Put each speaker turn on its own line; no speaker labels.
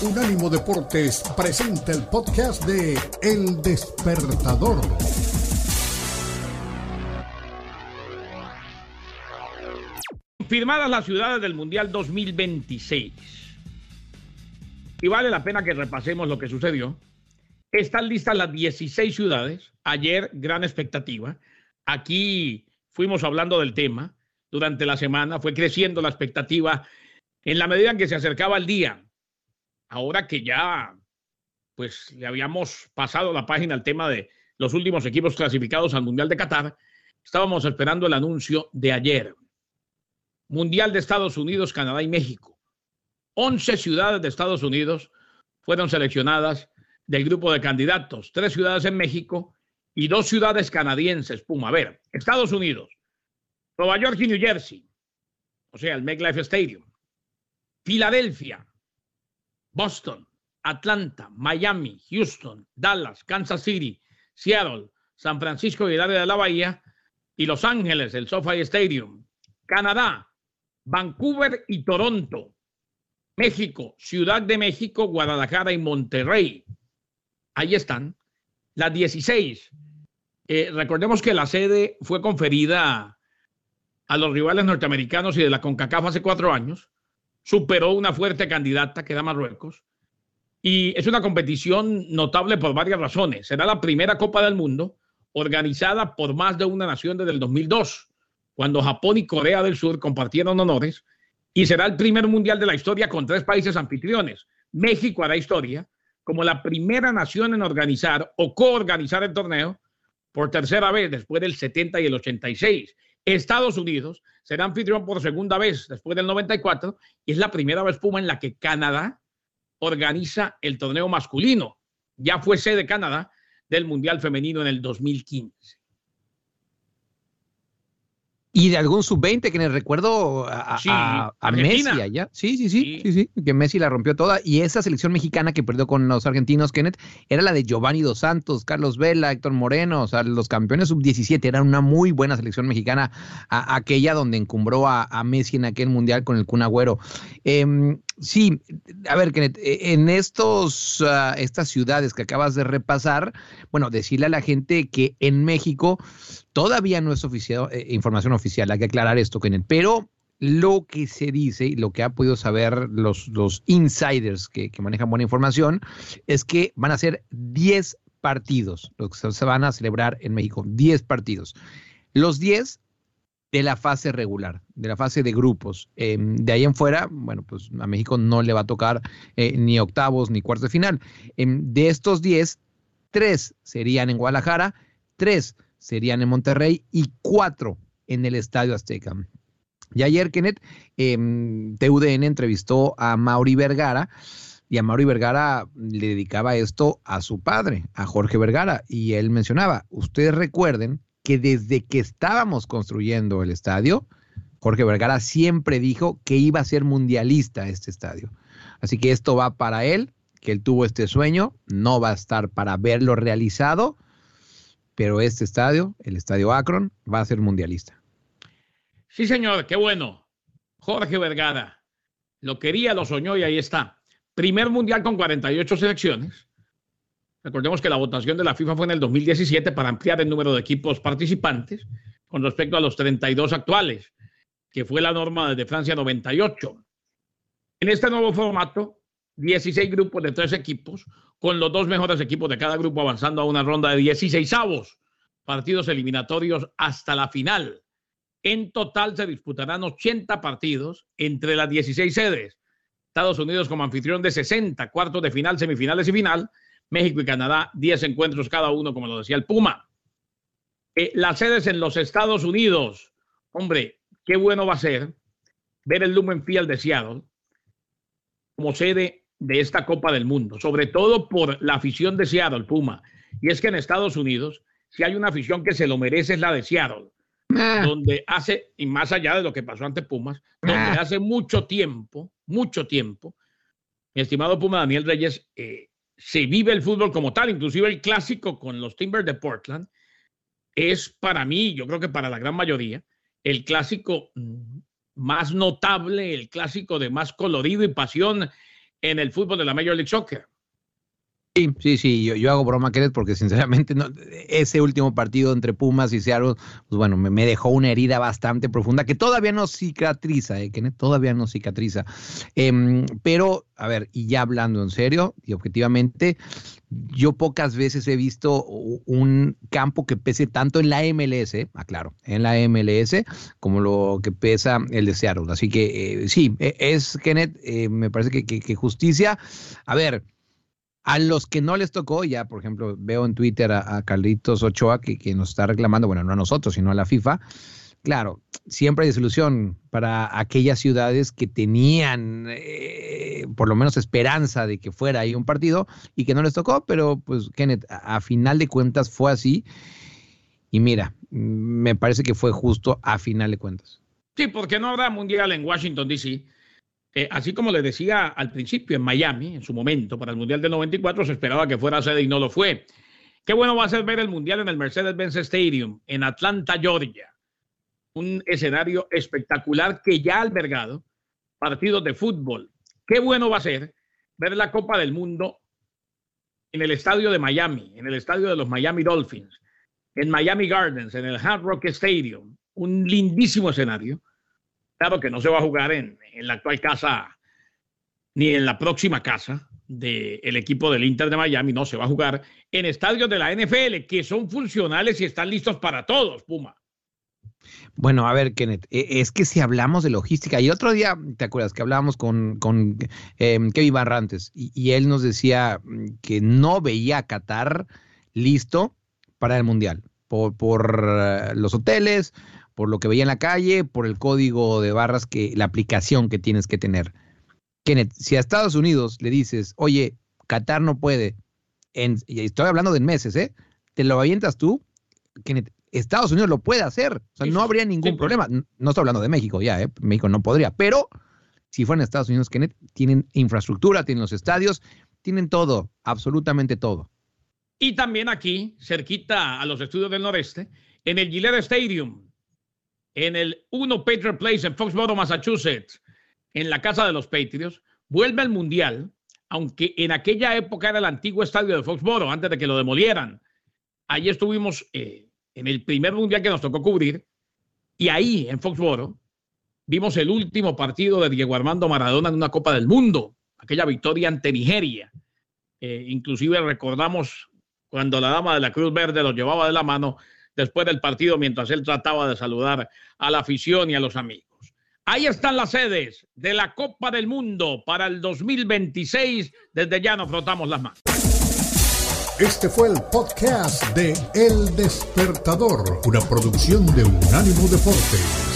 Unánimo Deportes presenta el podcast de El Despertador.
Firmadas las ciudades del Mundial 2026. Y vale la pena que repasemos lo que sucedió. Están listas las 16 ciudades. Ayer, gran expectativa. Aquí fuimos hablando del tema durante la semana. Fue creciendo la expectativa en la medida en que se acercaba el día. Ahora que ya, pues, le habíamos pasado la página al tema de los últimos equipos clasificados al Mundial de Qatar, estábamos esperando el anuncio de ayer. Mundial de Estados Unidos, Canadá y México. 11 ciudades de Estados Unidos fueron seleccionadas del grupo de candidatos, tres ciudades en México y dos ciudades canadienses. Puma, a ver, Estados Unidos, Nueva York y New Jersey, o sea, el MetLife Stadium, Filadelfia, Boston, Atlanta, Miami, Houston, Dallas, Kansas City, Seattle, San Francisco y el área de la Bahía, y Los Ángeles, el SoFi Stadium, Canadá, Vancouver y Toronto. México, Ciudad de México, Guadalajara y Monterrey. Ahí están. Las 16. Eh, recordemos que la sede fue conferida a los rivales norteamericanos y de la CONCACAF hace cuatro años. Superó una fuerte candidata que da Marruecos. Y es una competición notable por varias razones. Será la primera Copa del Mundo organizada por más de una nación desde el 2002 cuando Japón y Corea del Sur compartieron honores, y será el primer mundial de la historia con tres países anfitriones. México hará historia como la primera nación en organizar o coorganizar el torneo por tercera vez después del 70 y el 86. Estados Unidos será anfitrión por segunda vez después del 94 y es la primera vez Puma en la que Canadá organiza el torneo masculino. Ya fue sede Canadá del Mundial Femenino en el 2015
y de algún sub-20 que les recuerdo a, Messi allá. Sí, sí, sí, sí, sí, que Messi la rompió toda. Y esa selección mexicana que perdió con los argentinos, Kenneth, era la de Giovanni Dos Santos, Carlos Vela, Héctor Moreno, o sea, los campeones sub-17. Era una muy buena selección mexicana, aquella donde encumbró a, Messi en aquel mundial con el Kun Agüero. Em, sí, a ver, Kenneth, e, en estos, ah, estas ciudades que acabas de repasar, bueno, decirle a la gente que en México Todavía no es oficial, eh, información oficial, hay que aclarar esto, Kenneth, pero lo que se dice y lo que ha podido saber los, los insiders que, manejan buena información es que van a ser 10 partidos, los que se van a celebrar en México, 10 partidos. Los 10 de la fase regular, de la fase de grupos. Em, de ahí en fuera, bueno, pues a México no le va a tocar eh, ni octavos ni cuartos de final. Em, de estos 10, 3 serían en Guadalajara, 3 serían en Monterrey y cuatro en el Estadio Azteca. Y ayer, Kenneth, em, TUDN entrevistó a Mauri Vergara y a Mauri Vergara le dedicaba esto a su padre, a Jorge Vergara, y él mencionaba, ustedes recuerden que desde que estábamos construyendo el estadio, Jorge Vergara siempre dijo que iba a ser mundialista este estadio. Así que esto va para él, que él tuvo este sueño, no va a estar para verlo realizado, pero este estadio, el estadio Akron, va a ser mundialista.
Sí, señor, qué bueno. Jorge Vergara lo quería, lo soñó y ahí está. Primer mundial con 48 selecciones. Recordemos que la votación de la FIFA fue en el 2017 para ampliar el número de equipos participantes con respecto a los 32 actuales, que fue la norma desde Francia 98. En este nuevo formato, 16 grupos de tres equipos, con los dos mejores equipos de cada grupo avanzando a una ronda de 16 avos, partidos eliminatorios hasta la final. En total se disputarán 80 partidos entre las 16 sedes. Estados Unidos como anfitrión de 60, cuartos de final, semifinales y final. México y Canadá, 10 encuentros cada uno, como lo decía el Puma. Eh, las sedes en los Estados Unidos. Hombre, qué bueno va a ser ver el Lumen Field de Seattle como sede de esta Copa del Mundo, sobre todo por la afición de Seattle, Puma. Y es que en Estados Unidos, si hay una afición que se lo merece, es la de Seattle, ah. donde hace, y más allá de lo que pasó ante Pumas, donde ah. hace mucho tiempo, mucho tiempo, mi estimado Puma Daniel Reyes, eh, se vive el fútbol como tal, inclusive el clásico con los Timbers de Portland, es para mí, yo creo que para la gran mayoría, el clásico más notable, el clásico de más colorido y pasión en el fútbol de la Major League Soccer.
Sí, sí, sí, yo, yo hago broma, Kenneth, porque sinceramente ese último partido entre Pumas y Seattle, pues bueno, me, dejó una herida bastante profunda que todavía no cicatriza, eh, Kenneth, todavía no cicatriza. Em, pero, a ver, y ya hablando en serio y objetivamente, yo pocas veces he visto un campo que pese tanto en la MLS, aclaro, en la MLS, como lo que pesa el de Seattle. Así que eh, sí, e, es, Kenneth, eh, me parece que, que justicia. A ver, a los que no les tocó, ya por ejemplo, veo en Twitter a, Carlitos Ochoa que, que, nos está reclamando, bueno, no a nosotros, sino a la FIFA. Claro, siempre hay desilusión para aquellas ciudades que tenían eh, por lo menos esperanza de que fuera ahí un partido y que no les tocó, pero pues Kenneth, a final de cuentas fue así. Y mira, me parece que fue justo a final de cuentas.
Sí, porque no habrá mundial en Washington, D.C. Eh, así como les decía al principio, en Miami, en su momento, para el Mundial del 94, se esperaba que fuera sede y no lo fue. Qué bueno va a ser ver el Mundial en el Mercedes-Benz Stadium, en Atlanta, Georgia. Un escenario espectacular que ya ha albergado partidos de fútbol. Qué bueno va a ser ver la Copa del Mundo en el estadio de Miami, en el estadio de los Miami Dolphins, en Miami Gardens, en el Hard Rock Stadium. Un lindísimo escenario Claro que no se va a jugar en, la actual casa ni en la próxima casa del equipo del Inter de Miami, no se va a jugar en estadios de la NFL que son funcionales y están listos para todos, Puma.
Bueno, a ver, Kenneth, e, es que si hablamos de logística, y otro día, ¿te acuerdas que hablábamos con, em, Kevin Barrantes? Y, él nos decía que no veía a Qatar listo para el Mundial, por, por eh, los hoteles, por lo que veía en la calle, por el código de barras que la aplicación que tienes que tener. Kenneth, si a Estados Unidos le dices, oye, Qatar no puede, en, y estoy hablando de meses, ¿eh? Te lo avientas tú, Kenneth, Estados Unidos lo puede hacer, o sea, no habría ningún problema. No estoy hablando de México ya, ¿eh? México no podría, pero si fueran Estados Unidos, Kenneth, tienen infraestructura, tienen los estadios, tienen todo, absolutamente todo.
Y también aquí, cerquita a los estudios del noreste, en el Gillette Stadium, en el 1 Patriot Place en Foxborough, Massachusetts, en la casa de los Patriots, vuelve al Mundial, aunque en aquella época era el antiguo estadio de Foxborough, antes de que lo demolieran. Allí estuvimos eh, en el primer Mundial que nos tocó cubrir, y ahí, en Foxborough, vimos el último partido de Diego Armando Maradona en una Copa del Mundo, aquella victoria ante Nigeria. Eh, inclusive recordamos cuando la dama de la Cruz Verde lo llevaba de la mano después del partido mientras él trataba de saludar a la afición y a los amigos. Ahí están las sedes de la Copa del Mundo para el 2026. Desde ya nos frotamos las manos.
Este fue el podcast de El Despertador, una producción de Unánimo Deportes.